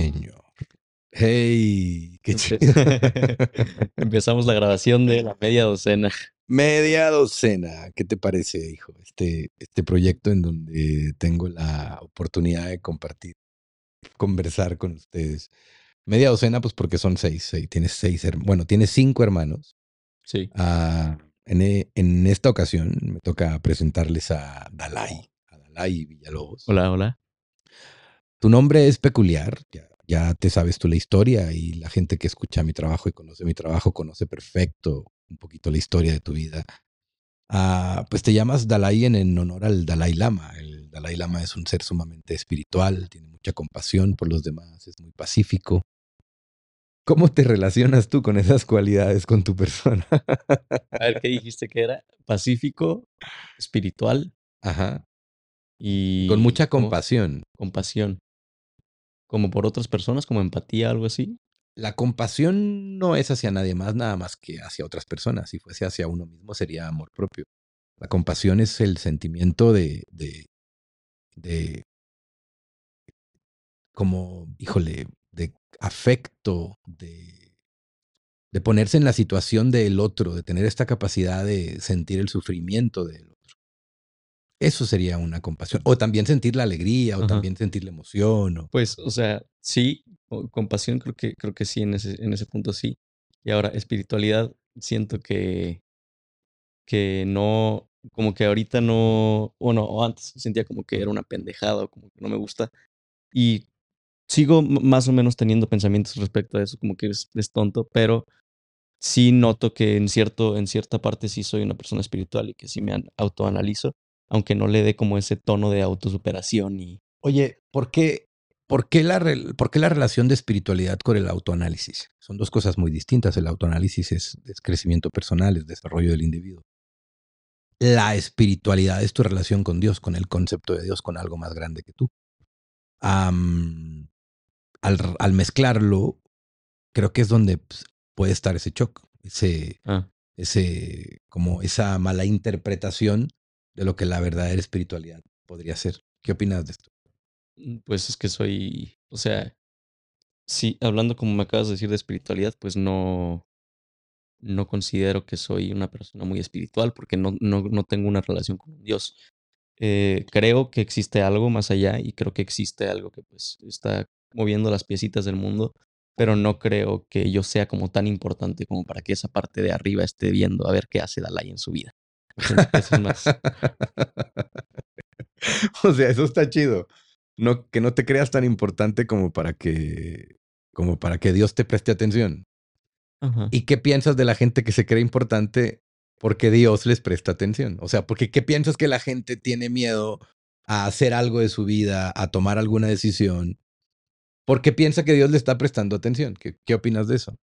señor. Hey, qué chido. Empezamos la grabación de la media docena. Media docena. ¿Qué te parece, hijo? Este, este proyecto en donde tengo la oportunidad de compartir, conversar con ustedes. Media docena, pues porque son seis. tienes seis, bueno, tienes cinco hermanos. Sí. Ah, en, e, en, esta ocasión me toca presentarles a Dalai, a Dalai Villalobos. Hola, hola. Tu nombre es peculiar, ya ya te sabes tú la historia y la gente que escucha mi trabajo y conoce mi trabajo conoce perfecto un poquito la historia de tu vida. Ah, pues te llamas Dalai en, honor al Dalai Lama. El Dalai Lama es un ser sumamente espiritual, tiene mucha compasión por los demás, es muy pacífico. ¿Cómo te relacionas tú con esas cualidades con tu persona? A ver, ¿qué dijiste que era? Pacífico, espiritual. Ajá. Y. Con mucha compasión. Compasión como por otras personas, como empatía, algo así. La compasión no es hacia nadie más, nada más que hacia otras personas. Si fuese hacia uno mismo, sería amor propio. La compasión es el sentimiento de, de, de como, híjole, de afecto, de, de ponerse en la situación del otro, de tener esta capacidad de sentir el sufrimiento del eso sería una compasión. O también sentir la alegría, o también sentir la emoción. Pues, o sea, sí, compasión creo que, creo que sí, en ese, en ese punto sí. Y ahora, espiritualidad, siento que, que no, como que ahorita no, bueno, o antes sentía como que era una pendejada o como que no me gusta. Y sigo más o menos teniendo pensamientos respecto a eso, como que es, es tonto, pero sí noto que en, cierto, en cierta parte sí soy una persona espiritual y que sí me autoanalizo aunque no le dé como ese tono de autosuperación y... Oye, ¿por qué, por qué, la, por qué la relación de espiritualidad con el autoanálisis? Son dos cosas muy distintas. El autoanálisis es, crecimiento personal, es desarrollo del individuo. La espiritualidad es tu relación con Dios, con el concepto de Dios, con algo más grande que tú. al, al, mezclarlo, creo que es donde pues, puede estar ese shock, ese, ah. ese, como esa mala interpretación de lo que la verdadera espiritualidad podría ser. ¿Qué opinas de esto? Mm, pues es que soy, o sea, sí, hablando como me acabas de decir de espiritualidad, pues no, no considero que soy una persona muy espiritual porque no, no, no tengo una relación con Dios. Eh, creo que existe algo más allá y creo que existe algo que pues está moviendo las piecitas del mundo, pero no creo que yo sea como tan importante como para que esa parte de arriba esté viendo a ver qué hace Dalai en su vida. o sea, eso está chido. No, que no te creas tan importante como para que, como para que Dios te preste atención. ¿Y qué piensas de la gente que se cree importante porque Dios les presta atención? O sea, porque ¿qué piensas que la gente tiene miedo a hacer algo de su vida, a tomar alguna decisión? Porque piensa que Dios le está prestando atención. ¿Qué, qué opinas de eso?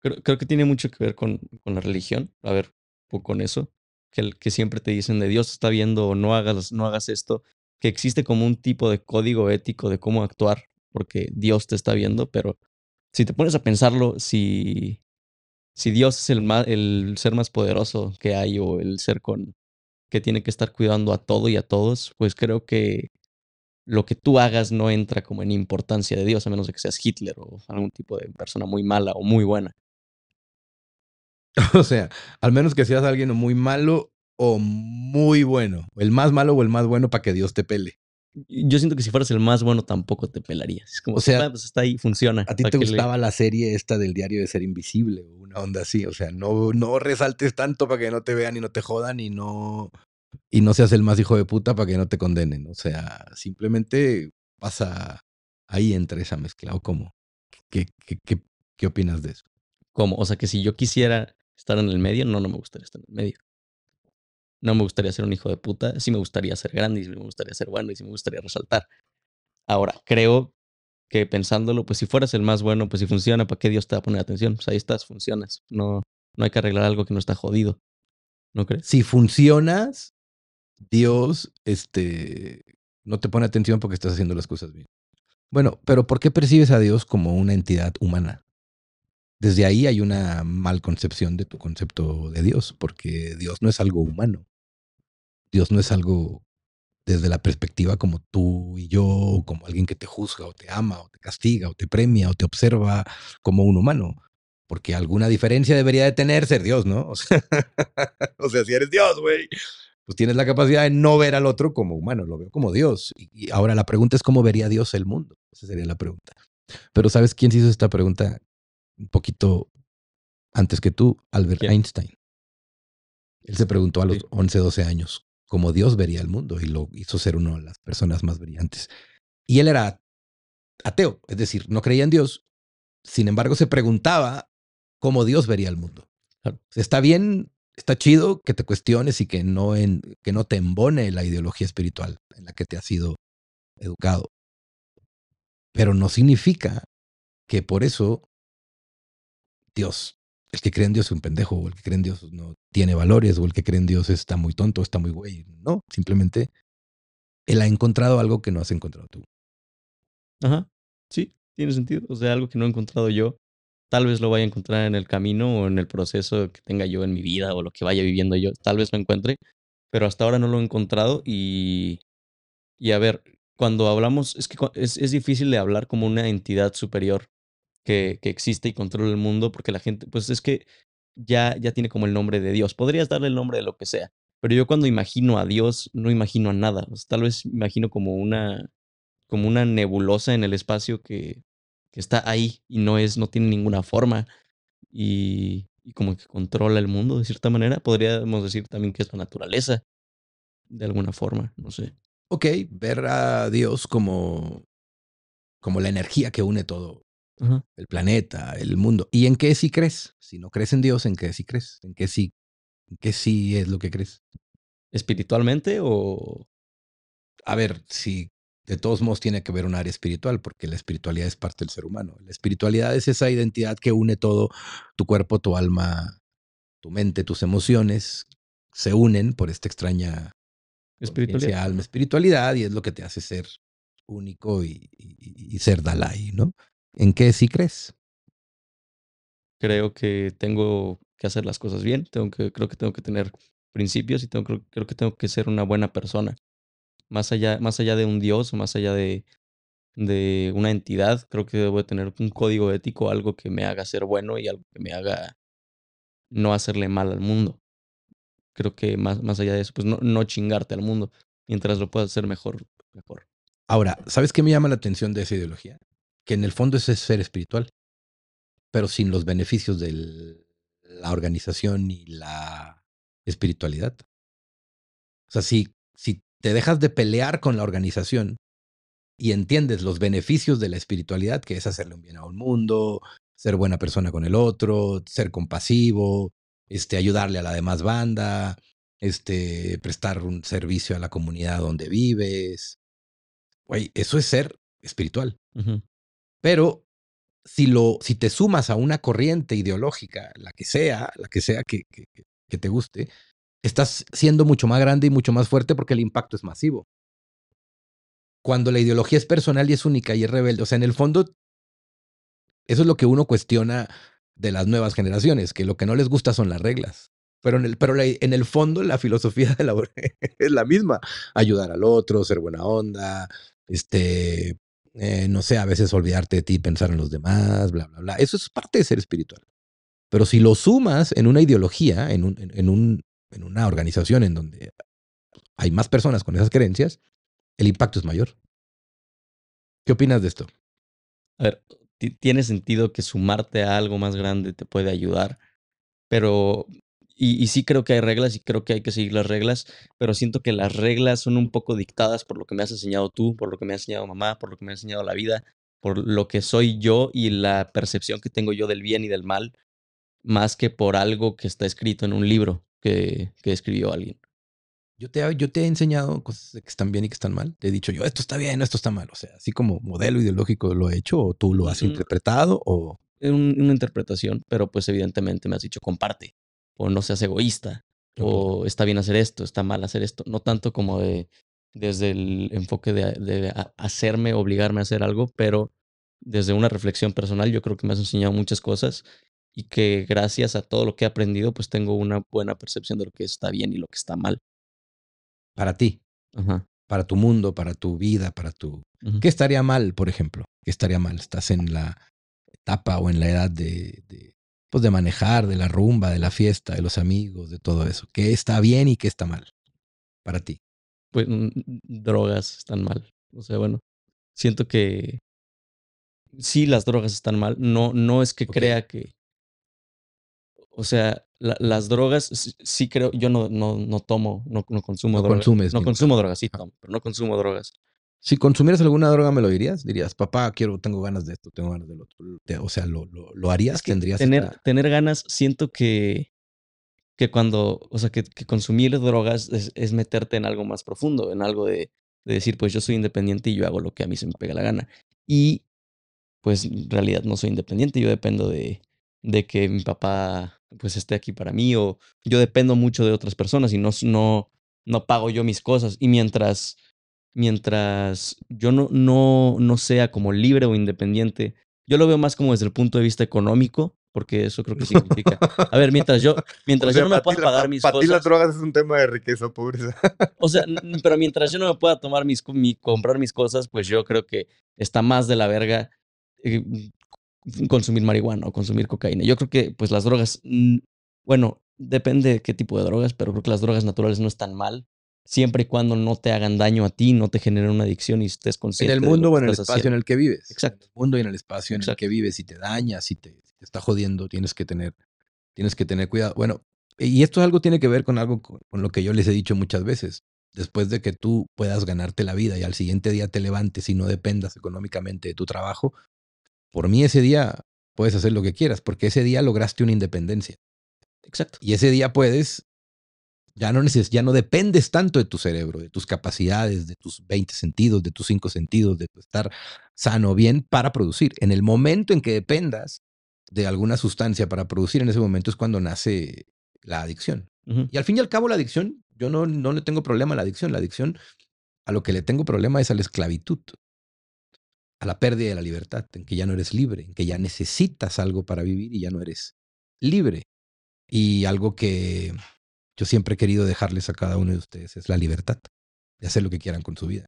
Creo, creo, que tiene mucho que ver con, con la religión. A ver, con eso que, que siempre te dicen de Dios está viendo o no hagas, no hagas esto, que existe como un tipo de código ético de cómo actuar porque Dios te está viendo, pero si te pones a pensarlo, si, si Dios es el, el ser más poderoso que hay o el ser con que tiene que estar cuidando a todo y a todos, pues creo que lo que tú hagas no entra como en importancia de Dios, a menos de que seas Hitler o algún tipo de persona muy mala o muy buena. O sea, al menos que seas alguien muy malo o muy bueno. El más malo o el más bueno para que Dios te pele. Yo siento que si fueras el más bueno tampoco te pelarías. Es como, o sea, ah, pues está ahí, funciona. ¿A ti te gustaba la serie esta del diario de ser invisible o una onda así? O sea, no, no resaltes tanto para que no te vean y no te jodan y no, y no seas el más hijo de puta para que no te condenen. O sea, simplemente pasa ahí entre esa mezcla. ¿O cómo? ¿Qué, qué, qué, qué opinas de eso? ¿Cómo? O sea, que si yo quisiera estar en el medio, no, no me gustaría estar en el medio. No me gustaría ser un hijo de puta, sí me gustaría ser grande y sí me gustaría ser bueno y sí me gustaría resaltar. Ahora, creo que pensándolo, pues si fueras el más bueno, pues si funciona, ¿para qué Dios te va a poner atención? Pues ahí estás, funcionas. No, no hay que arreglar algo que no está jodido. ¿No crees? Si funcionas, Dios este, no te pone atención porque estás haciendo las cosas bien. Bueno, pero ¿por qué percibes a Dios como una entidad humana? Desde ahí hay una mal concepción de tu concepto de Dios, porque Dios no es algo humano. Dios no es algo desde la perspectiva como tú y yo, como alguien que te juzga o te ama o te castiga o te premia o te observa como un humano. Porque alguna diferencia debería de tener ser Dios, ¿no? O sea, si eres Dios, güey, pues tienes la capacidad de no ver al otro como humano, lo veo como Dios. Y, ahora la pregunta es cómo vería Dios el mundo. Esa sería la pregunta. Pero ¿sabes quién se hizo esta pregunta un poquito antes que tú? Albert Einstein. Él se preguntó a los 11, 12 años cómo Dios vería el mundo y lo hizo ser una de las personas más brillantes. Y él era ateo, es decir, no creía en Dios. Sin embargo, se preguntaba cómo Dios vería el mundo. Está bien está chido que te cuestiones y que no, en, que no te embone la ideología espiritual en la que te has sido educado. Pero no significa que por eso Dios, el que cree en Dios es un pendejo, o el que cree en Dios no tiene valores, o el que cree en Dios está muy tonto, está muy güey. No, simplemente él ha encontrado algo que no has encontrado tú. Ajá, sí, tiene sentido. O sea, algo que no he encontrado yo tal vez lo vaya a encontrar en el camino o en el proceso que tenga yo en mi vida o lo que vaya viviendo yo, tal vez lo encuentre, pero hasta ahora no lo he encontrado y, y a ver, cuando hablamos, es que es, es difícil de hablar como una entidad superior que, existe y controla el mundo porque la gente, pues es que ya, ya tiene como el nombre de Dios, podrías darle el nombre de lo que sea, pero yo cuando imagino a Dios no imagino a nada, tal vez imagino como una, como una nebulosa en el espacio que, que está ahí y no es, no tiene ninguna forma y, y, como que controla el mundo de cierta manera. Podríamos decir también que es la naturaleza, de alguna forma, no sé. Ok, ver a Dios como, como la energía que une todo. El planeta, el mundo. ¿Y en qué sí crees? Si no crees en Dios, ¿en qué sí crees? ¿En qué sí, en qué sí es lo que crees? ¿Espiritualmente o...? A ver, si de todos modos tiene que ver un área espiritual, porque la espiritualidad es parte del ser humano. La espiritualidad es esa identidad que une todo, tu cuerpo, tu alma, tu mente, tus emociones, se unen por esta extraña espiritualidad, alma, espiritualidad, y es lo que te hace ser único y, ser Dalai, ¿no? ¿En qué sí crees? Creo que tengo que hacer las cosas bien, tengo que, creo que tengo que tener principios y tengo, creo que tengo que ser una buena persona más allá, más allá de un dios, más allá de, de una entidad, creo que debo tener un código ético, algo que me haga ser bueno y algo que me haga no hacerle mal al mundo. Creo que más, más allá de eso, pues no, no chingarte al mundo. Mientras lo puedas hacer mejor, mejor. Ahora, ¿sabes qué me llama la atención de esa ideología? Que en el fondo es ser espiritual, pero sin los beneficios de la organización y la espiritualidad. O sea, si, si te dejas de pelear con la organización y entiendes los beneficios de la espiritualidad, que es hacerle un bien a un mundo, ser buena persona con el otro, ser compasivo, este, ayudarle a la demás banda, este, prestar un servicio a la comunidad donde vives. Güey, eso es ser espiritual. Pero si, lo, si te sumas a una corriente ideológica, la que sea, la que sea que, que te guste, estás siendo mucho más grande y mucho más fuerte porque el impacto es masivo. Cuando la ideología es personal y es única y es rebelde, o sea, en el fondo, eso es lo que uno cuestiona de las nuevas generaciones, que lo que no les gusta son las reglas. Pero en el, pero en el fondo la filosofía de la es la misma. Ayudar al otro, ser buena onda, este, eh, no sé, a veces olvidarte de ti, pensar en los demás, bla, bla, bla. Eso es parte de ser espiritual. Pero si lo sumas en una ideología, en un, en un, en una organización en donde hay más personas con esas creencias, el impacto es mayor. ¿Qué opinas de esto? A ver, tiene sentido que sumarte a algo más grande te puede ayudar, pero y, y, sí creo que hay reglas y creo que hay que seguir las reglas, pero siento que las reglas son un poco dictadas por lo que me has enseñado tú, por lo que me ha enseñado mamá, por lo que me ha enseñado la vida, por lo que soy yo y la percepción que tengo yo del bien y del mal, más que por algo que está escrito en un libro que, escribió alguien. Yo te, yo te he enseñado cosas que están bien y que están mal. Te he dicho yo, esto está bien, esto está mal. O sea, así como modelo ideológico lo he hecho o tú lo has interpretado o... una interpretación, pero pues evidentemente me has dicho comparte o no seas egoísta o está bien hacer esto, está mal hacer esto. No tanto como de desde el enfoque de, de hacerme, obligarme a hacer algo, pero desde una reflexión personal yo creo que me has enseñado muchas cosas y que gracias a todo lo que he aprendido, pues tengo una buena percepción de lo que está bien y lo que está mal. Para ti. para tu mundo, para tu vida, para tu... ¿Qué estaría mal, por ejemplo? ¿Qué estaría mal? Estás en la etapa o en la edad de, de, pues de manejar, de la rumba, de la fiesta, de los amigos, de todo eso. ¿Qué está bien y qué está mal para ti? Pues mm, drogas están mal. O sea, bueno, siento que sí las drogas están mal. No, no es que crea que. O sea, las drogas, sí creo, yo no, no, no tomo, no, no consumo no drogas. Consumes, no consumo drogas, sí tomo, pero no consumo drogas. Si consumieras alguna droga, ¿me lo dirías? Dirías, papá, quiero, tengo ganas de esto, tengo ganas del otro. O sea, ¿lo, lo, lo harías? ¿Tendrías tener, tener ganas, siento que, que cuando, o sea, que, que consumir drogas es, es, meterte en algo más profundo, en algo de, de decir, pues yo soy independiente y yo hago lo que a mí se me pega la gana. Y pues en realidad no soy independiente, yo dependo de, de que mi papá pues esté aquí para mí o yo dependo mucho de otras personas y no, no, no pago yo mis cosas. Y mientras, mientras yo no, no, no sea como libre o independiente, yo lo veo más como desde el punto de vista económico, porque eso creo que significa. A ver, mientras yo, mientras yo no me pueda pagar mis cosas. Para ti las drogas es un tema de riqueza, pobreza. O sea, pero mientras yo no me pueda tomar mis, mi, comprar mis cosas, pues yo creo que está más de la verga eh, consumir marihuana o consumir cocaína. Yo creo que pues las drogas, bueno, depende de qué tipo de drogas, pero creo que las drogas naturales no están mal, siempre y cuando no te hagan daño a ti, no te generen una adicción y estés consciente. En el mundo o en el espacio en el que vives. Exacto. En el mundo y en el espacio en el que vives, si te dañas, si te, te, está jodiendo, tienes que tener, tienes que tener cuidado. Bueno, y esto algo tiene que ver con algo con lo que yo les he dicho muchas veces. Después de que tú puedas ganarte la vida y al siguiente día te levantes y no dependas económicamente de tu trabajo, por mí ese día puedes hacer lo que quieras, porque ese día lograste una independencia. Exacto. Y ese día puedes, ya no, neces ya no dependes tanto de tu cerebro, de tus capacidades, de tus 20 sentidos, de tus 5 sentidos, de tu estar sano, bien, para producir. En el momento en que dependas de alguna sustancia para producir, en ese momento es cuando nace la adicción. Y al fin y al cabo la adicción, yo no, no le tengo problema a la adicción. La adicción, a lo que le tengo problema es a la esclavitud a la pérdida de la libertad, en que ya no eres libre, en que ya necesitas algo para vivir y ya no eres libre. Y algo que yo siempre he querido dejarles a cada uno de ustedes es la libertad de hacer lo que quieran con su vida,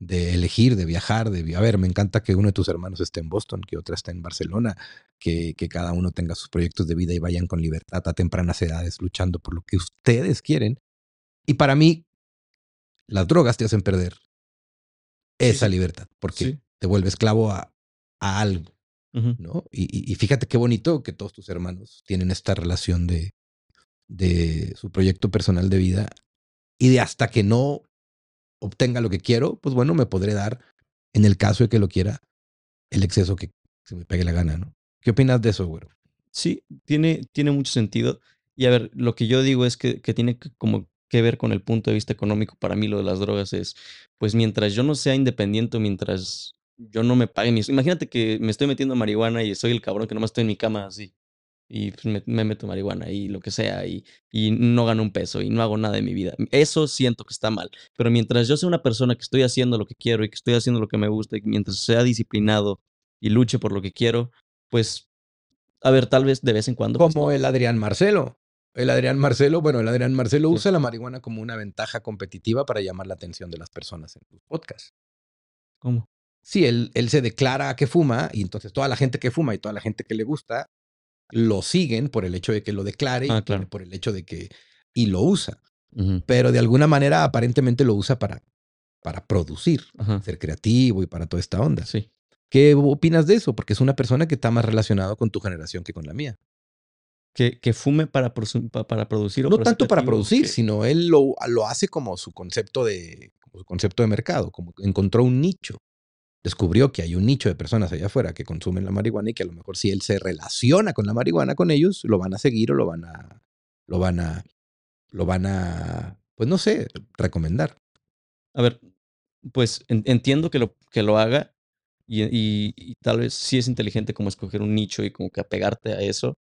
de elegir, de viajar, de... A ver, me encanta que uno de tus hermanos esté en Boston, que otra esté en Barcelona, que, que cada uno tenga sus proyectos de vida y vayan con libertad a tempranas edades luchando por lo que ustedes quieren. Y para mí, las drogas te hacen perder esa libertad, porque te vuelve esclavo a, a algo, ¿no? Y, y, fíjate qué bonito que todos tus hermanos tienen esta relación de, de su proyecto personal de vida y de hasta que no obtenga lo que quiero, pues bueno, me podré dar, en el caso de que lo quiera, el exceso que se me pegue la gana, ¿no? ¿Qué opinas de eso, güero? Sí, tiene, tiene mucho sentido. Y a ver, lo que yo digo es que, que tiene que como que ver con el punto de vista económico. Para mí lo de las drogas es, pues mientras yo no sea independiente, mientras yo no me pague mis... Imagínate que me estoy metiendo marihuana y soy el cabrón que nomás estoy en mi cama así. Y pues, me, meto marihuana y lo que sea y, y no gano un peso y no hago nada de mi vida. Eso siento que está mal. Pero mientras yo sea una persona que estoy haciendo lo que quiero y que estoy haciendo lo que me gusta y mientras sea disciplinado y luche por lo que quiero, pues, a ver, tal vez de vez en cuando. Pues, como el Adrián Marcelo. El Adrián Marcelo, bueno, el Adrián Marcelo usa la marihuana como una ventaja competitiva para llamar la atención de las personas en sus podcasts. ¿Cómo? Sí, él, él se declara que fuma y entonces toda la gente que fuma y toda la gente que le gusta lo siguen por el hecho de que lo declare ah, claro. por el hecho de que y lo usa. Pero de alguna manera aparentemente lo usa para, para producir, ser creativo y para toda esta onda. Sí. ¿Qué opinas de eso? Porque es una persona que está más relacionado con tu generación que con la mía. Que, que fume para, para producir. O no tanto para producir, sino él lo, lo hace como su concepto de, como su concepto de mercado, como encontró un nicho descubrió que hay un nicho de personas allá afuera que consumen la marihuana y que a lo mejor si él se relaciona con la marihuana con ellos, lo van a seguir o lo van a, lo van a, lo van a, pues no sé, recomendar. A ver, pues entiendo que lo, que lo haga y, y, tal vez sí es inteligente como escoger un nicho y como que apegarte a eso,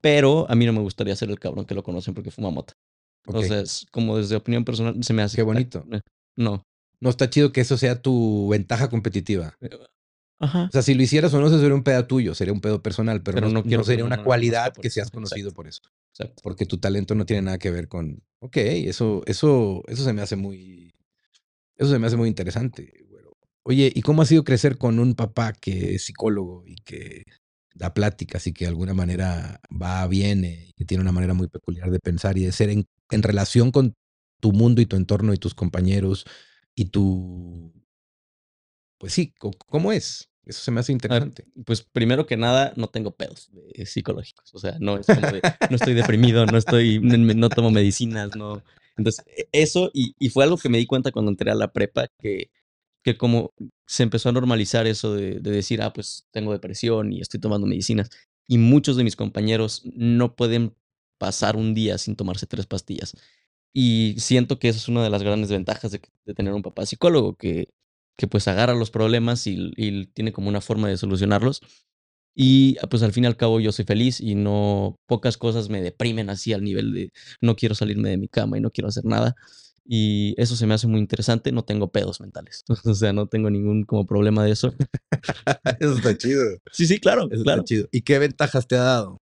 pero a mí no me gustaría ser el cabrón que lo conocen porque fuma mota. O sea, es como desde opinión personal se me hace... Qué bonito. No, no está chido que eso sea tu ventaja competitiva. Eh, ajá. O sea, si lo hicieras o no, sería un pedo tuyo, sería un pedo personal, pero, no, no, sería una cualidad que seas conocido por eso. Exacto. Porque tu talento no tiene nada que ver con, ok, eso, eso, eso se me hace muy, Eso se me hace muy interesante. Oye, ¿y cómo ha sido crecer con un papá que es psicólogo y que da pláticas y que de alguna manera va, viene y que tiene una manera muy peculiar de pensar y de ser en, en relación con tu mundo y tu entorno y tus compañeros y tu... Pues sí, ¿cómo es? Eso se me hace interesante. pues primero que nada, no tengo pedos psicológicos. O sea, no es como de, no estoy deprimido, no estoy, no, tomo medicinas, no. Entonces, e, eso, y, y, fue algo que me di cuenta cuando entré a la prepa, que, que como se empezó a normalizar eso de, de decir, ah, pues tengo depresión y estoy tomando medicinas. Y muchos de mis compañeros no pueden pasar un día sin tomarse tres pastillas. Y siento que eso es una de las grandes ventajas de, de tener un papá psicólogo, que que pues agarra los problemas y, tiene como una forma de solucionarlos. Y ah, pues al fin y al cabo yo soy feliz y no pocas cosas me deprimen así al nivel de no quiero salirme de mi cama y no quiero hacer nada. Y eso se me hace muy interesante, no tengo pedos mentales. O sea, no tengo ningún como problema de eso. eso está chido. Sí, sí, claro, eso claro. Está chido. ¿Y qué ventajas te ha dado?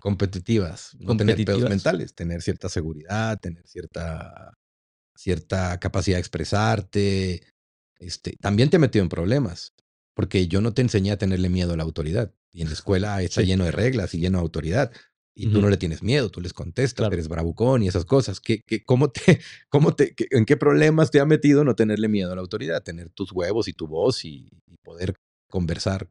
Competitivas, no tener pedos mentales, tener cierta seguridad, tener cierta cierta capacidad de expresarte, este, también te he metido en problemas, porque yo no te enseñé a tenerle miedo a la autoridad. Y en la escuela está lleno de reglas y lleno de autoridad. Y tú no le tienes miedo, tú les contestas, eres bravucón y esas cosas. ¿Qué, qué, cómo te, cómo te, ¿En qué problemas te ha metido no tenerle miedo a la autoridad? Tener tus huevos y tu voz y, poder conversar.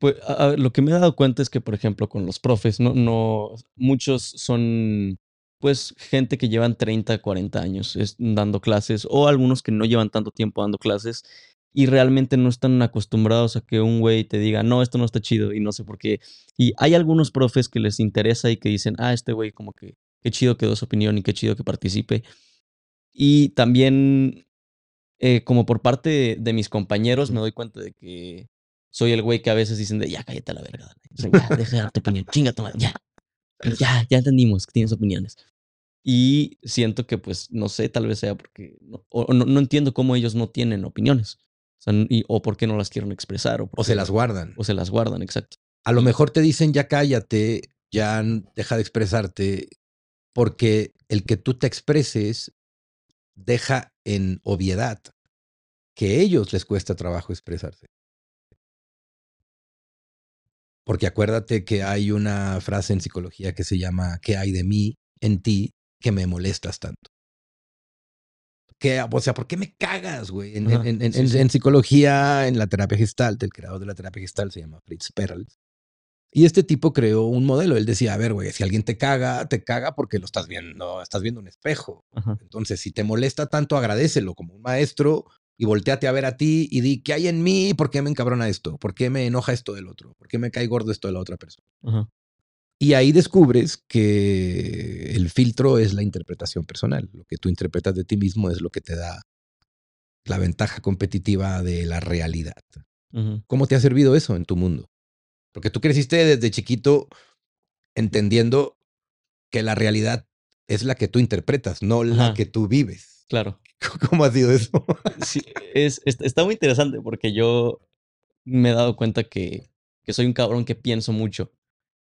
Pues lo que me he dado cuenta es que, por ejemplo, con los profes, no, no, muchos son pues gente que llevan 30, 40 años dando clases o algunos que no llevan tanto tiempo dando clases y realmente no están acostumbrados a que un güey te diga, no, esto no está chido y no sé por qué. Y hay algunos profes que les interesa y que dicen, ah, este güey como que qué chido que dio su opinión y qué chido que participe. Y también, eh, como por parte de, mis compañeros, me doy cuenta de que soy el güey que a veces dicen de, ya cállate a la verga, ya, deja de darte opinión, chinga tu ya. Ya, ya entendimos que tienes opiniones. Y siento que, pues, no sé, tal vez sea porque, no, o no, entiendo cómo ellos no tienen opiniones. O, y, o por qué no las quieren expresar. O, o se las guardan. O se las guardan, exacto. A lo mejor te dicen, ya cállate, ya deja de expresarte, porque el que tú te expreses deja en obviedad que a ellos les cuesta trabajo expresarse. Porque acuérdate que hay una frase en psicología que se llama ¿qué hay de mí en ti que me molestas tanto? ¿Qué, o sea, ¿por qué me cagas, güey? En, psicología, en la terapia gestalt, el creador de la terapia gestalt se llama Fritz Perls. Y este tipo creó un modelo. Él decía, a ver, güey, si alguien te caga, te caga porque lo estás viendo, estás viendo un espejo. Entonces, si te molesta tanto, agradecelo como un maestro y volteate a ver a ti y di, ¿qué hay en mí? ¿Por qué me encabrona esto? ¿Por qué me enoja esto del otro? ¿Por qué me cae gordo esto de la otra persona? Y ahí descubres que el filtro es la interpretación personal. Lo que tú interpretas de ti mismo es lo que te da la ventaja competitiva de la realidad. ¿Cómo te ha servido eso en tu mundo? Porque tú creciste desde chiquito entendiendo que la realidad es la que tú interpretas, no la que tú vives. Claro. ¿Cómo ha sido eso? sí, es, está muy interesante porque yo me he dado cuenta que, que soy un cabrón que pienso mucho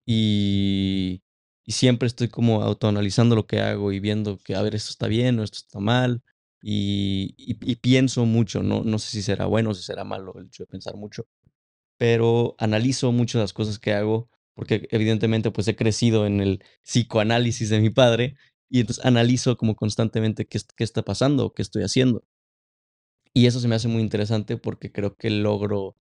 y, y, siempre estoy como autoanalizando lo que hago y viendo que, a ver, esto está bien o esto está mal. Y, y, pienso mucho, no, no sé si será bueno o si será malo el hecho de pensar mucho, pero analizo mucho las cosas que hago porque evidentemente pues he crecido en el psicoanálisis de mi padre y entonces analizo como constantemente qué, qué está pasando, qué estoy haciendo. Y eso se me hace muy interesante porque creo que logro,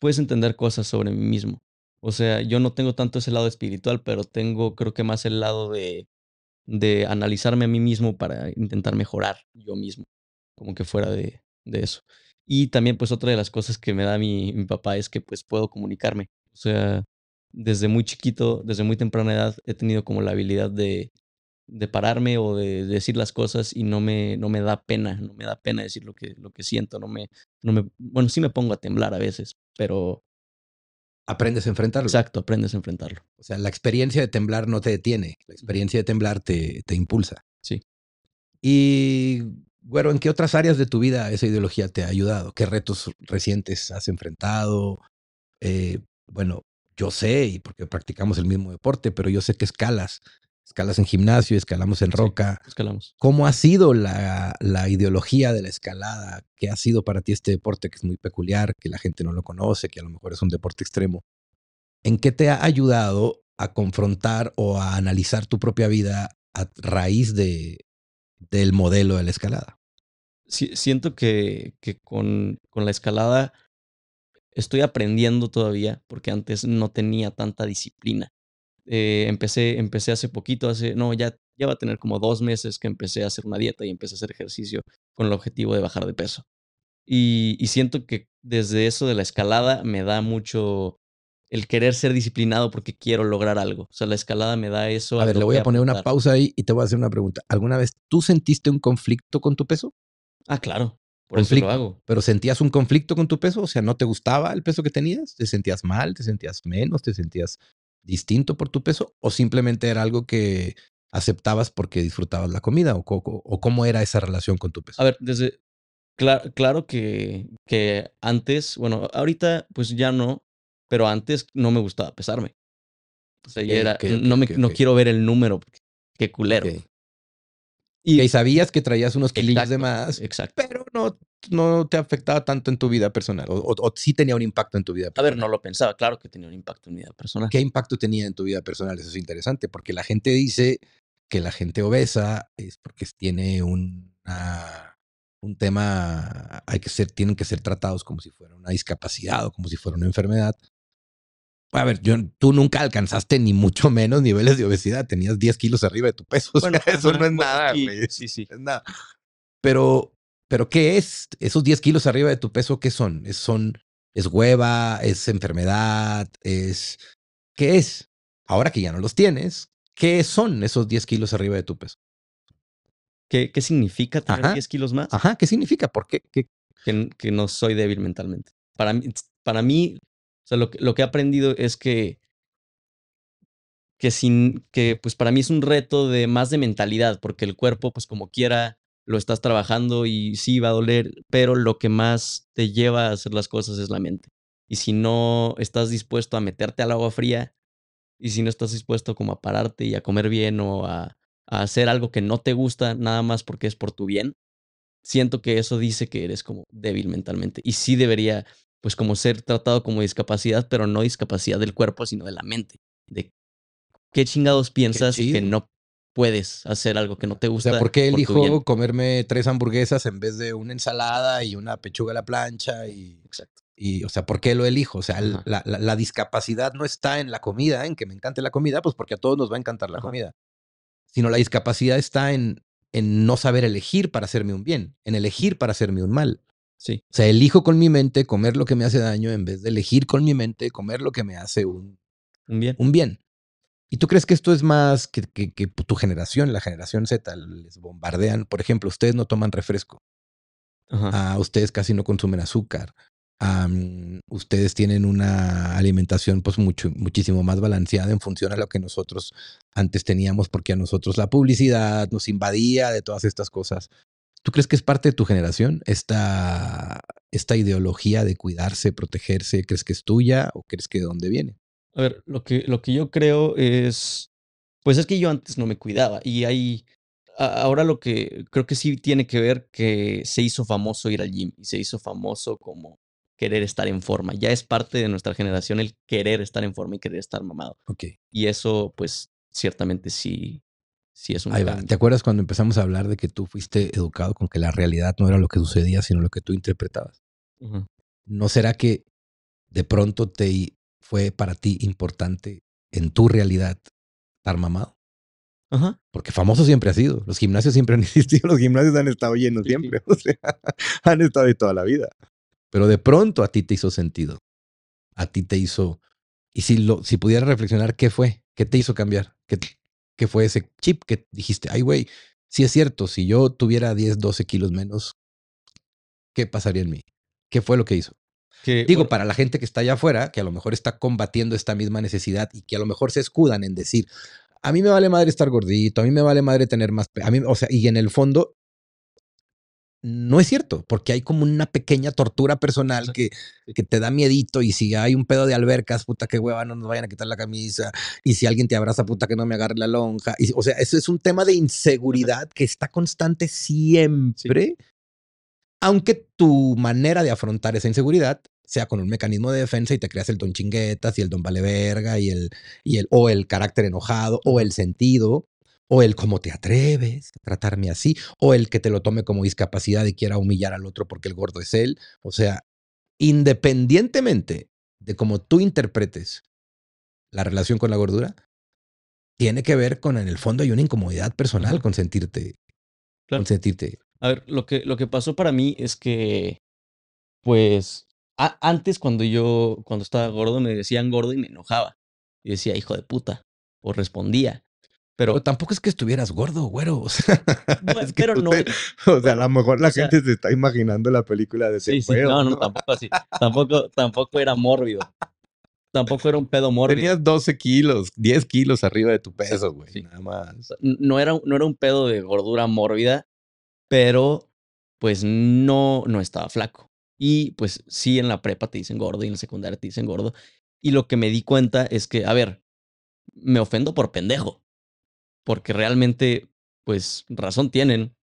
puedes entender cosas sobre mí mismo. O sea, yo no tengo tanto ese lado espiritual, pero tengo creo que más el lado de, de analizarme a mí mismo para intentar mejorar yo mismo, como que fuera de, de eso. Y también pues otra de las cosas que me da mi, mi papá es que pues puedo comunicarme. O sea, desde muy chiquito, desde muy temprana edad, he tenido como la habilidad de, de pararme o de, decir las cosas y no me, no me da pena, no me da pena decir lo que, lo que siento, no me, no me, bueno, sí me pongo a temblar a veces, pero... Aprendes a enfrentarlo. Exacto, aprendes a enfrentarlo. O sea, la experiencia de temblar no te detiene, la experiencia de temblar te, te impulsa. Sí. Y, bueno, ¿en qué otras áreas de tu vida esa ideología te ha ayudado? ¿Qué retos recientes has enfrentado? Eh, bueno, yo sé, y porque practicamos el mismo deporte, pero yo sé que escalas escalas en gimnasio, escalamos en roca. escalamos. ¿Cómo ha sido la, la, ideología de la escalada? ¿Qué ha sido para ti este deporte que es muy peculiar, que la gente no lo conoce, que a lo mejor es un deporte extremo? ¿En qué te ha ayudado a confrontar o a analizar tu propia vida a raíz de, del modelo de la escalada? siento que, que con, con la escalada estoy aprendiendo todavía porque antes no tenía tanta disciplina. Eh, empecé, empecé hace poquito, hace, no, ya, ya va a tener como dos meses que empecé a hacer una dieta y empecé a hacer ejercicio con el objetivo de bajar de peso. Y, y siento que desde eso de la escalada me da mucho el querer ser disciplinado porque quiero lograr algo. O sea, la escalada me da eso. A ver, le voy a poner una pausa ahí y te voy a hacer una pregunta. ¿Alguna vez tú sentiste un conflicto con tu peso? Ah, claro. Por eso lo hago. Pero sentías un conflicto con tu peso, o sea, ¿no te gustaba el peso que tenías? ¿Te sentías mal? ¿Te sentías menos? ¿Te sentías distinto por tu peso? ¿O simplemente era algo que aceptabas porque disfrutabas la comida? ¿O, o, cómo era esa relación con tu peso? A ver, desde. Claro, claro que, que antes, bueno, ahorita pues ya no, pero antes no me gustaba pesarme. O sea, ya era, no, me, no quiero ver el número, qué culero. Y, sabías que traías unos kilos de más, exacto. pero no, no te afectaba tanto en tu vida personal, o, sí tenía un impacto en tu vida personal. A ver, no lo pensaba, claro que tenía un impacto en mi vida personal. ¿Qué impacto tenía en tu vida personal? Eso es interesante, porque la gente dice que la gente obesa es porque tiene un tema, hay que ser, tienen que ser tratados como si fuera una discapacidad o como si fuera una enfermedad. A ver, yo, tú nunca alcanzaste ni mucho menos niveles de obesidad. Tenías 10 kilos arriba de tu peso. bueno, eso no es nada, güey. Sí, sí. Es nada. Pero, pero ¿qué es? Esos 10 kilos arriba de tu peso, ¿qué son? ¿Es, son, es hueva? ¿Es enfermedad? ¿Es qué es? Ahora que ya no los tienes, ¿qué son esos 10 kilos arriba de tu peso? ¿Qué, qué significa tener 10 kilos más? Ajá, ¿qué significa? ¿Por qué? Que, que no soy débil mentalmente. Para mí, para mí o sea, lo que, lo que he aprendido es que, que, sin, que pues para mí es un reto de más de mentalidad, porque el cuerpo, pues como quiera, lo estás trabajando y sí va a doler, pero lo que más te lleva a hacer las cosas es la mente. Y si no estás dispuesto a meterte al agua fría, y si no estás dispuesto como a pararte y a comer bien o a, a hacer algo que no te gusta nada más porque es por tu bien, siento que eso dice que eres como débil mentalmente. Y sí debería, pues como ser tratado como discapacidad, pero no discapacidad del cuerpo, sino de la mente. De qué chingados piensas que no puedes hacer algo que no te gusta. O sea, ¿por qué elijo comerme tres hamburguesas en vez de una ensalada y una pechuga a la plancha? Y, Exacto. Y, o sea, ¿por qué lo elijo? O sea, la, discapacidad no está en la comida, en que me encante la comida, pues porque a todos nos va a encantar la comida. Sino la discapacidad está en, en no saber elegir para hacerme un bien, en elegir para hacerme un mal. Sí. O sea, elijo con mi mente comer lo que me hace daño en vez de elegir con mi mente comer lo que me hace un, un bien. Un bien. ¿Y tú crees que esto es más que, que, tu generación, la generación Z, les bombardean? Por ejemplo, ustedes no toman refresco. Ajá. ustedes casi no consumen azúcar. ustedes tienen una alimentación pues mucho, muchísimo más balanceada en función a lo que nosotros antes teníamos, porque a nosotros la publicidad nos invadía de todas estas cosas. ¿Tú crees que es parte de tu generación esta, esta ideología de cuidarse, protegerse? ¿Crees que es tuya o crees que de dónde viene? A ver, lo que, lo que yo creo es, pues es que yo antes no me cuidaba y hay, ahora lo que creo que sí tiene que ver que se hizo famoso ir al gym y se hizo famoso como querer estar en forma. Ya es parte de nuestra generación el querer estar en forma y querer estar mamado. Ok. Y eso, pues, ciertamente sí, Sí, es un Ahí va. ¿Te acuerdas cuando empezamos a hablar de que tú fuiste educado con que la realidad no era lo que sucedía, sino lo que tú interpretabas? ¿No será que de pronto te fue para ti importante en tu realidad estar mamado? Ajá. Porque famoso siempre ha sido. Los gimnasios siempre han existido. Los gimnasios han estado llenos siempre. O sea, han estado ahí toda la vida. Pero de pronto a ti te hizo sentido. A ti te hizo. Y si, lo, si pudieras reflexionar, ¿qué fue? ¿Qué te hizo cambiar? ¿Qué, que fue ese chip que dijiste, ay, güey, si es cierto, si yo tuviera 10, 12 kilos menos, ¿qué pasaría en mí? ¿Qué fue lo que hizo? Digo, para la gente que está allá afuera, que a lo mejor está combatiendo esta misma necesidad y que a lo mejor se escudan en decir, a mí me vale madre estar gordito, a mí me vale madre tener más, a mí, o sea, y en el fondo no es cierto, porque hay como una pequeña tortura personal que, que, te da miedito y si hay un pedo de albercas, puta que hueva, no nos vayan a quitar la camisa y si alguien te abraza, puta que no me agarre la lonja. Y, o sea, eso es un tema de inseguridad que está constante siempre, aunque tu manera de afrontar esa inseguridad sea con un mecanismo de defensa y te creas el don chinguetas y el don vale verga y el, y el o el carácter enojado o el sentido o el cómo te atreves a tratarme así, o el que te lo tome como discapacidad y quiera humillar al otro porque el gordo es él. O sea, independientemente de cómo tú interpretes la relación con la gordura, tiene que ver con, en el fondo, hay una incomodidad personal con sentirte. Con sentirte. A ver, lo que, lo que pasó para mí es que, pues, antes cuando yo, cuando estaba gordo, me decían gordo y me enojaba. Y decía, hijo de puta. O respondía. Pero tampoco es que estuvieras gordo, güero. O sea, pero no. O sea, a lo mejor la gente se está imaginando la película de ese sí, No, no, tampoco así. Tampoco, tampoco era mórbido. Tampoco era un pedo mórbido. Tenías 12 kilos, 10 kilos arriba de tu peso, güey. Nada más. No era, no era un pedo de gordura mórbida, pero pues no, no estaba flaco. Y pues sí, en la prepa te dicen gordo y en la secundaria te dicen gordo. Y lo que me di cuenta es que, a ver, me ofendo por pendejo porque realmente, pues, razón tienen.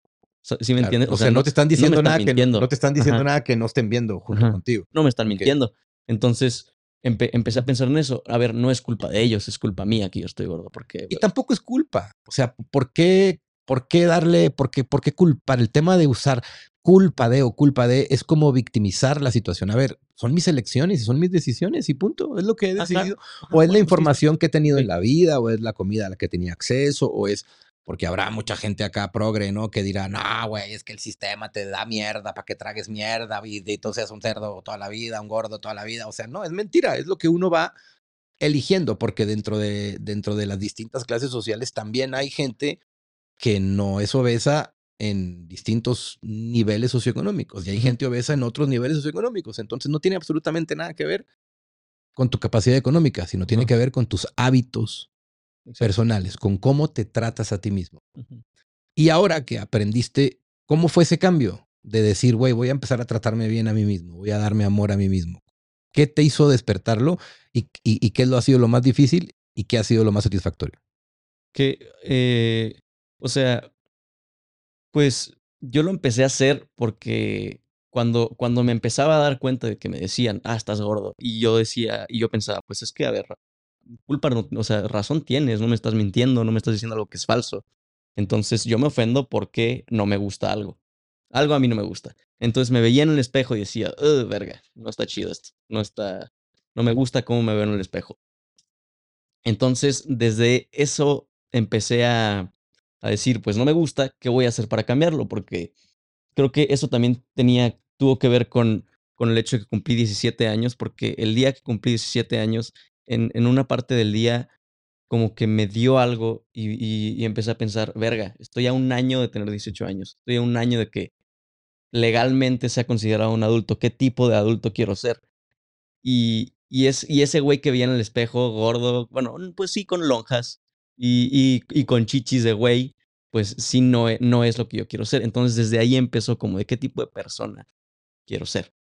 ¿Sí me entiendes? O, sea, no te están diciendo nada que no, te están diciendo nada que no estén viendo junto contigo. No me están mintiendo. Entonces, empecé a pensar en eso. A ver, no es culpa de ellos, es culpa mía que yo estoy gordo. Porque, y tampoco es culpa. O sea, ¿por qué, por qué darle, por qué, por qué culpar? El tema de usar culpa de o culpa de es como victimizar la situación. A ver, son mis elecciones y son mis decisiones y punto. Es lo que he decidido. O es la información que he tenido en la vida, o es la comida a la que tenía acceso, o es porque habrá mucha gente acá progre, ¿no? Que dirá, no, güey, es que el sistema te da mierda para que tragues mierda y entonces seas un cerdo toda la vida, un gordo toda la vida. O sea, no, es mentira, es lo que uno va eligiendo, porque dentro de, dentro de las distintas clases sociales también hay gente que no es obesa en distintos niveles socioeconómicos y hay gente obesa en otros niveles socioeconómicos. Entonces no tiene absolutamente nada que ver con tu capacidad económica, sino tiene que ver con tus hábitos personales, con cómo te tratas a ti mismo. Y ahora que aprendiste, ¿cómo fue ese cambio de decir, güey, voy a empezar a tratarme bien a mí mismo, voy a darme amor a mí mismo? ¿Qué te hizo despertarlo y, y, qué ha sido lo más difícil y qué ha sido lo más satisfactorio? Que, eh, o sea, pues yo lo empecé a hacer porque cuando, cuando me empezaba a dar cuenta de que me decían, ah, estás gordo, y yo decía, y yo pensaba, pues es que, a ver, culpa, no, o sea, razón tienes, no me estás mintiendo, no me estás diciendo algo que es falso. Entonces yo me ofendo porque no me gusta algo. Algo a mí no me gusta. Entonces me veía en el espejo y decía, verga, no está chido esto, no está, no me gusta cómo me veo en el espejo. Entonces, desde eso empecé a, a decir, pues no me gusta, ¿qué voy a hacer para cambiarlo? Porque creo que eso también tenía, tuvo que ver con, con el hecho de que cumplí 17 años, porque el día que cumplí 17 años, en, en una parte del día, como que me dio algo y, y, empecé a pensar, verga, estoy a un año de tener 18 años, estoy a un año de que legalmente sea considerado un adulto, qué tipo de adulto quiero ser. Y, y, es, y ese güey que veía en el espejo, gordo, bueno, pues sí, con lonjas, y, y, con chichis de güey, pues sí no, e, no es lo que yo quiero ser. Entonces desde ahí empezó como de qué tipo de persona quiero ser.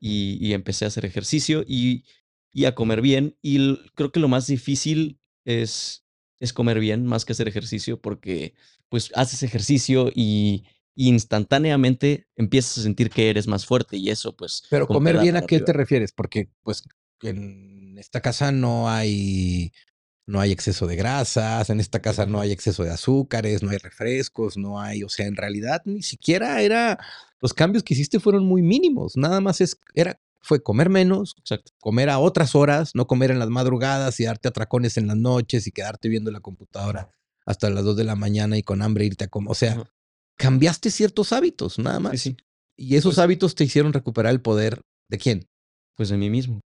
Y, y empecé a hacer ejercicio y, y, a comer bien. Y creo que lo más difícil es, es comer bien más que hacer ejercicio porque pues haces ejercicio y, instantáneamente empiezas a sentir que eres más fuerte y eso pues... Pero comer bien a qué te refieres? Porque pues en esta casa no hay no hay exceso de grasas, en esta casa no hay exceso de azúcares, no hay refrescos, no hay, o sea, en realidad ni siquiera era, los cambios que hiciste fueron muy mínimos, nada más es, era, fue comer menos, comer a otras horas, no comer en las madrugadas y darte atracones en las noches y quedarte viendo la computadora hasta las 2 de la mañana y con hambre irte a comer, o sea, cambiaste ciertos hábitos, nada más. Sí, Y esos pues hábitos te hicieron recuperar el poder de quién? Pues de mí mismo.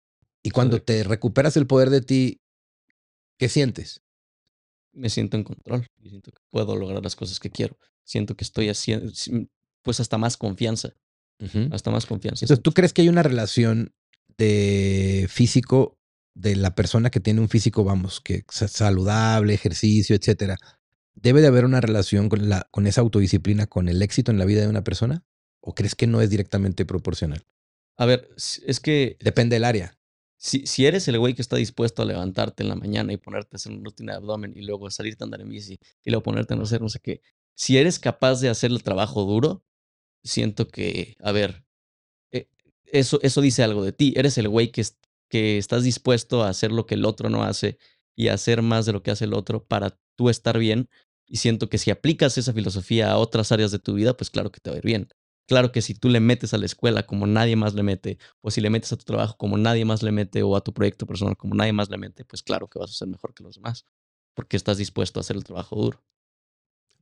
Y cuando te recuperas el poder de ti, ¿Qué sientes? Me siento en control. siento que puedo lograr las cosas que quiero. Siento que estoy haciendo, pues hasta más confianza. Hasta más confianza. Entonces, ¿tú crees que hay una relación de físico de la persona que tiene un físico, vamos, que saludable, ejercicio, etcétera? ¿Debe de haber una relación con, la, con esa autodisciplina, con el éxito en la vida de una persona? ¿O crees que no es directamente proporcional? A ver, es que... Depende del área. Si, si eres el güey que está dispuesto a levantarte en la mañana y ponerte a hacer una rutina de abdomen y luego salirte a andar en bici y luego ponerte a no hacer no sé qué, si eres capaz de hacer el trabajo duro, siento que, a ver, eh, eso, eso dice algo de ti. Eres el güey que, que estás dispuesto a hacer lo que el otro no hace y a hacer más de lo que hace el otro para tú estar bien. Y siento que si aplicas esa filosofía a otras áreas de tu vida, pues claro que te va a ir bien. Claro que si tú le metes a la escuela como nadie más le mete, o si le metes a tu trabajo como nadie más le mete, o a tu proyecto personal como nadie más le mete, pues claro que vas a ser mejor que los demás, porque estás dispuesto a hacer el trabajo duro.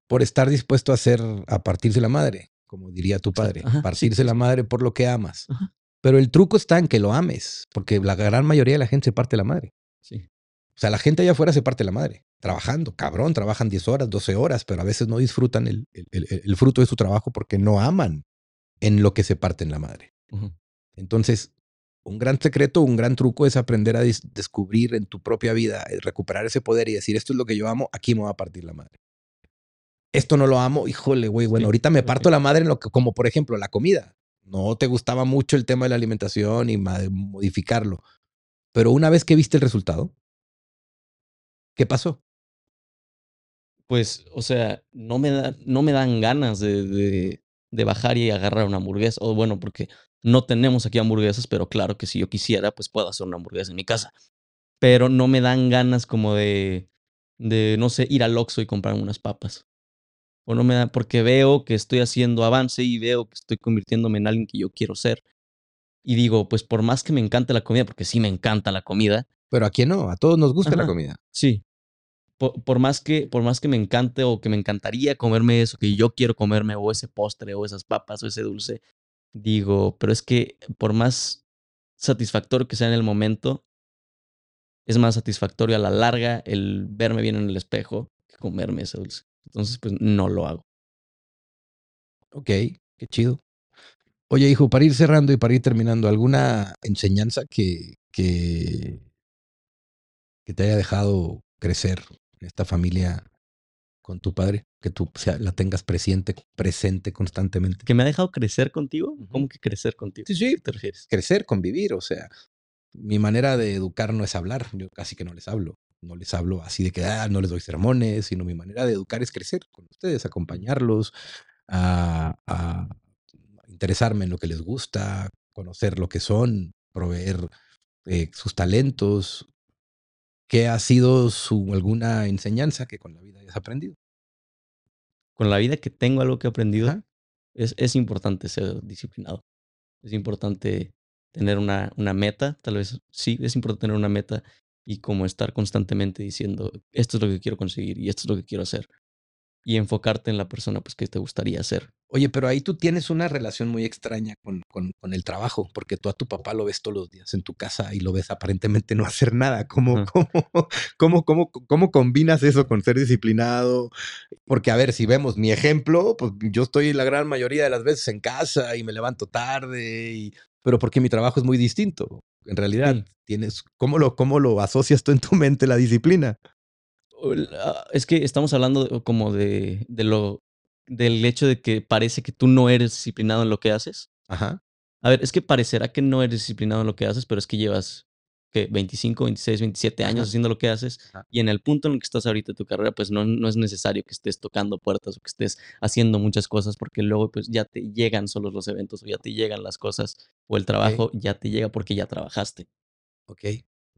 Por estar dispuesto a hacer, a partirse la madre, como diría tu padre, partirse la madre por lo que amas. Pero el truco está en que lo ames, porque la gran mayoría de la gente se parte la madre. Sí. O sea, la gente allá afuera se parte la madre, trabajando, cabrón, trabajan 10 horas, 12 horas, pero a veces no disfrutan el, el fruto de su trabajo porque no aman en lo que se parte en la madre. Entonces, un gran secreto, un gran truco es aprender a descubrir en tu propia vida, eh, recuperar ese poder y decir, esto es lo que yo amo, aquí me va a partir la madre. Esto no lo amo, híjole, güey, bueno, ahorita me parto la madre en lo que, como por ejemplo, la comida. No te gustaba mucho el tema de la alimentación y modificarlo. Pero una vez que viste el resultado, ¿qué pasó? Pues, o sea, no me, da, no me dan ganas de, de bajar y agarrar una hamburguesa. O bueno, porque no tenemos aquí hamburguesas, pero claro que si yo quisiera, pues puedo hacer una hamburguesa en mi casa. Pero no me dan ganas como de, de no sé, ir al Oxxo y comprar unas papas. O no me da, porque veo que estoy haciendo avance y veo que estoy convirtiéndome en alguien que yo quiero ser. Y digo, pues por más que me encante la comida, porque sí me encanta la comida. Pero a quién no, a todos nos gusta la comida. Sí, por, más que, por más que me encante o que me encantaría comerme eso, que yo quiero comerme, o ese postre, o esas papas, o ese dulce, digo, pero es que por más satisfactorio que sea en el momento, es más satisfactorio a la larga el verme bien en el espejo que comerme ese dulce. Entonces, pues no lo hago. Ok, qué chido. Oye, hijo, para ir cerrando y para ir terminando, ¿alguna enseñanza que, que, que te haya dejado crecer esta familia con tu padre, que tú la tengas presente, presente constantemente. ¿Que me ha dejado crecer contigo? ¿Cómo que crecer contigo? Sí, sí, te refieres. Crecer, convivir, o sea, mi manera de educar no es hablar, yo casi que no les hablo. No les hablo así de que ah, no les doy sermones, sino mi manera de educar es crecer con ustedes, acompañarlos, a, interesarme en lo que les gusta, conocer lo que son, proveer eh, sus talentos, ¿Qué ha sido su alguna enseñanza que con la vida hayas aprendido? Con la vida que tengo algo que he aprendido, es, es, importante ser disciplinado. Es importante tener una, una meta, tal vez sí, es importante tener una meta y como estar constantemente diciendo, esto es lo que quiero conseguir y esto es lo que quiero hacer y enfocarte en la persona pues, que te gustaría ser. Oye, pero ahí tú tienes una relación muy extraña con, con, el trabajo, porque tú a tu papá lo ves todos los días en tu casa y lo ves aparentemente no hacer nada. ¿Cómo, cómo, cómo, cómo, cómo combinas eso con ser disciplinado? Porque, a ver, si vemos mi ejemplo, pues yo estoy la gran mayoría de las veces en casa y me levanto tarde, y, pero porque mi trabajo es muy distinto. En realidad, tienes, ¿cómo lo, ¿cómo lo asocias tú en tu mente la disciplina? Es que estamos hablando como de, de lo del hecho de que parece que tú no eres disciplinado en lo que haces. Ajá. A ver, es que parecerá que no eres disciplinado en lo que haces, pero es que llevas que 25, 26, 27 años haciendo lo que haces y en el punto en el que estás ahorita en tu carrera, pues no, no es necesario que estés tocando puertas o que estés haciendo muchas cosas porque luego pues ya te llegan solos los eventos o ya te llegan las cosas o el trabajo ya te llega porque ya trabajaste. Ok.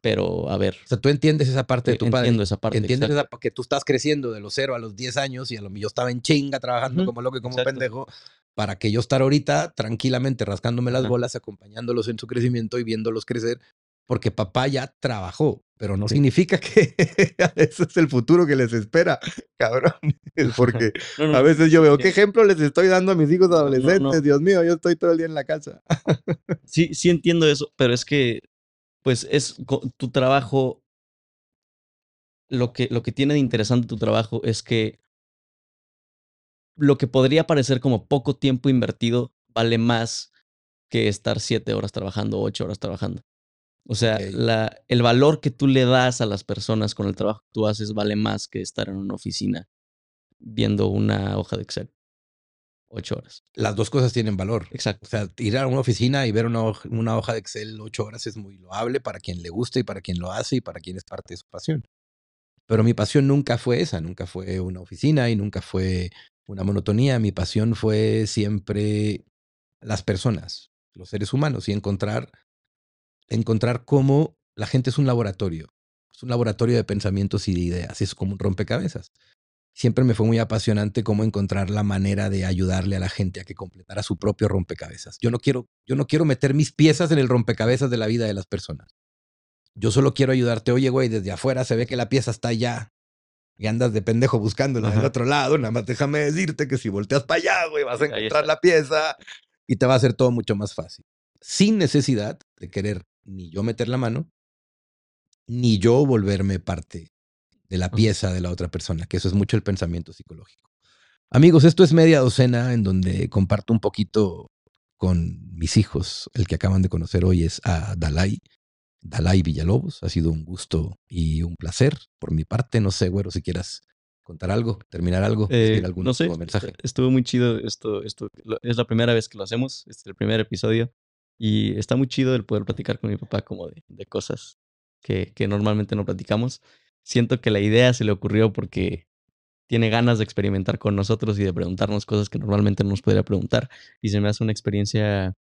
Pero, a ver. O sea, tú entiendes esa parte de tu padre. Entiendo esa parte. Entiendes esa, que tú estás creciendo de los 0 a los 10 años y a lo mejor yo estaba en chinga trabajando como loco y como pendejo para que yo estar ahorita tranquilamente rascándome las bolas, acompañándolos en su crecimiento y viéndolos crecer, porque papá ya trabajó, pero no significa que ese es el futuro que les espera, cabrón. Porque a veces yo veo, ¿qué ejemplo les estoy dando a mis hijos adolescentes? Dios mío, yo estoy todo el día en la casa. sí, sí entiendo eso, pero es que pues es tu trabajo, lo que, lo que tiene de interesante tu trabajo es que lo que podría parecer como poco tiempo invertido vale más que estar siete horas trabajando, ocho horas trabajando. O sea, la, el valor que tú le das a las personas con el trabajo que tú haces vale más que estar en una oficina viendo una hoja de Excel. Ocho horas. Las dos cosas tienen valor. Exacto. O sea, ir a una oficina y ver una hoja, una hoja de Excel ocho horas es muy loable para quien le guste y para quien lo hace y para quien es parte de su pasión. Pero mi pasión nunca fue esa, nunca fue una oficina y nunca fue una monotonía. Mi pasión fue siempre las personas, los seres humanos y encontrar, encontrar cómo la gente es un laboratorio. Es un laboratorio de pensamientos y de ideas. Es como un rompecabezas. Siempre me fue muy apasionante cómo encontrar la manera de ayudarle a la gente a que completara su propio rompecabezas. Yo no quiero, yo no quiero meter mis piezas en el rompecabezas de la vida de las personas. Yo solo quiero ayudarte. Oye, güey, desde afuera se ve que la pieza está allá. Y andas de pendejo buscándola del otro lado. Nada más déjame decirte que si volteas para allá, güey, vas a encontrar la pieza y te va a hacer todo mucho más fácil. Sin necesidad de querer ni yo meter la mano, ni yo volverme parte de la pieza de la otra persona, que eso es mucho el pensamiento psicológico. Amigos, esto es media docena en donde comparto un poquito con mis hijos. El que acaban de conocer hoy es a Dalai. Dalai Villalobos. Ha sido un gusto y un placer por mi parte. No sé, güero, si quieras contar algo, terminar algo, eh, algún no sé, mensaje. Estuvo muy chido esto, esto. Es la primera vez que lo hacemos, este es el primer episodio. Y está muy chido el poder platicar con mi papá como de, de cosas que, que normalmente no platicamos. Siento que la idea se le ocurrió porque tiene ganas de experimentar con nosotros y de preguntarnos cosas que normalmente no nos podría preguntar. Y se me hace una experiencia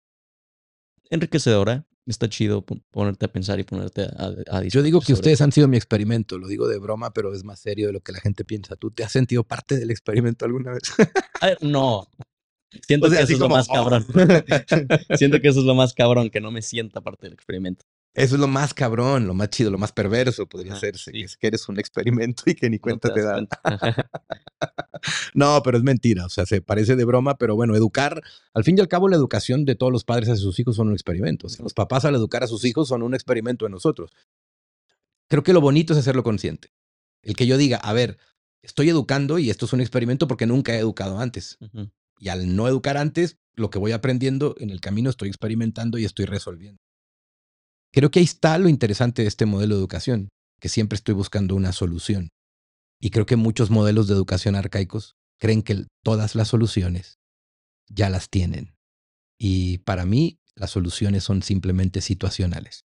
enriquecedora está chido ponerte a pensar y ponerte a, a Yo digo que ustedes han sido mi experimento, lo digo de broma, pero es más serio de lo que la gente piensa. ¿Tú te has sentido parte del experimento alguna vez? no. Siento que eso es lo más cabrón. Siento que eso es lo más cabrón, que no me sienta parte del experimento. Eso es lo más cabrón, lo más chido, lo más perverso podría hacerse. Es que eres un experimento y que ni cuenta te, dan. no, pero es mentira. O sea, se parece de broma, pero bueno, educar, al fin y al cabo, la educación de todos los padres a sus hijos son un experimento. los papás al educar a sus hijos son un experimento en nosotros. Creo que lo bonito es hacerlo consciente. El que yo diga, a ver, estoy educando y esto es un experimento porque nunca he educado antes. Y al no educar antes, lo que voy aprendiendo en el camino estoy experimentando y estoy resolviendo. Creo que ahí está lo interesante de este modelo de educación, que siempre estoy buscando una solución. Y creo que muchos modelos de educación arcaicos creen que todas las soluciones ya las tienen. Y para mí, las soluciones son simplemente situacionales.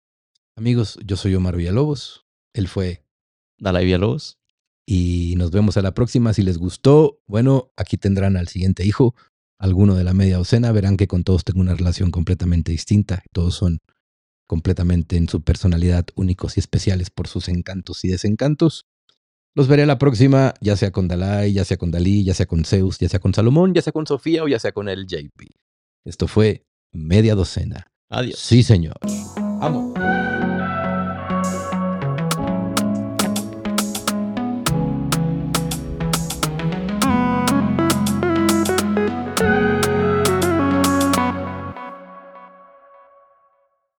Amigos, yo soy Omar Villalobos. Él fue Dalai Villalobos. Y nos vemos a la próxima. Si les gustó, bueno, aquí tendrán al siguiente hijo, alguno de la media docena. Verán que con todos tengo una relación completamente distinta. Todos son completamente en su personalidad únicos y especiales por sus encantos y desencantos. Los veré la próxima, ya sea con Dalai, ya sea con Dalí, ya sea con Zeus, ya sea con Salomón, ya sea con Sofía o ya sea con el JP. Esto fue Media Docena. Adiós. Sí, señor. Vamos.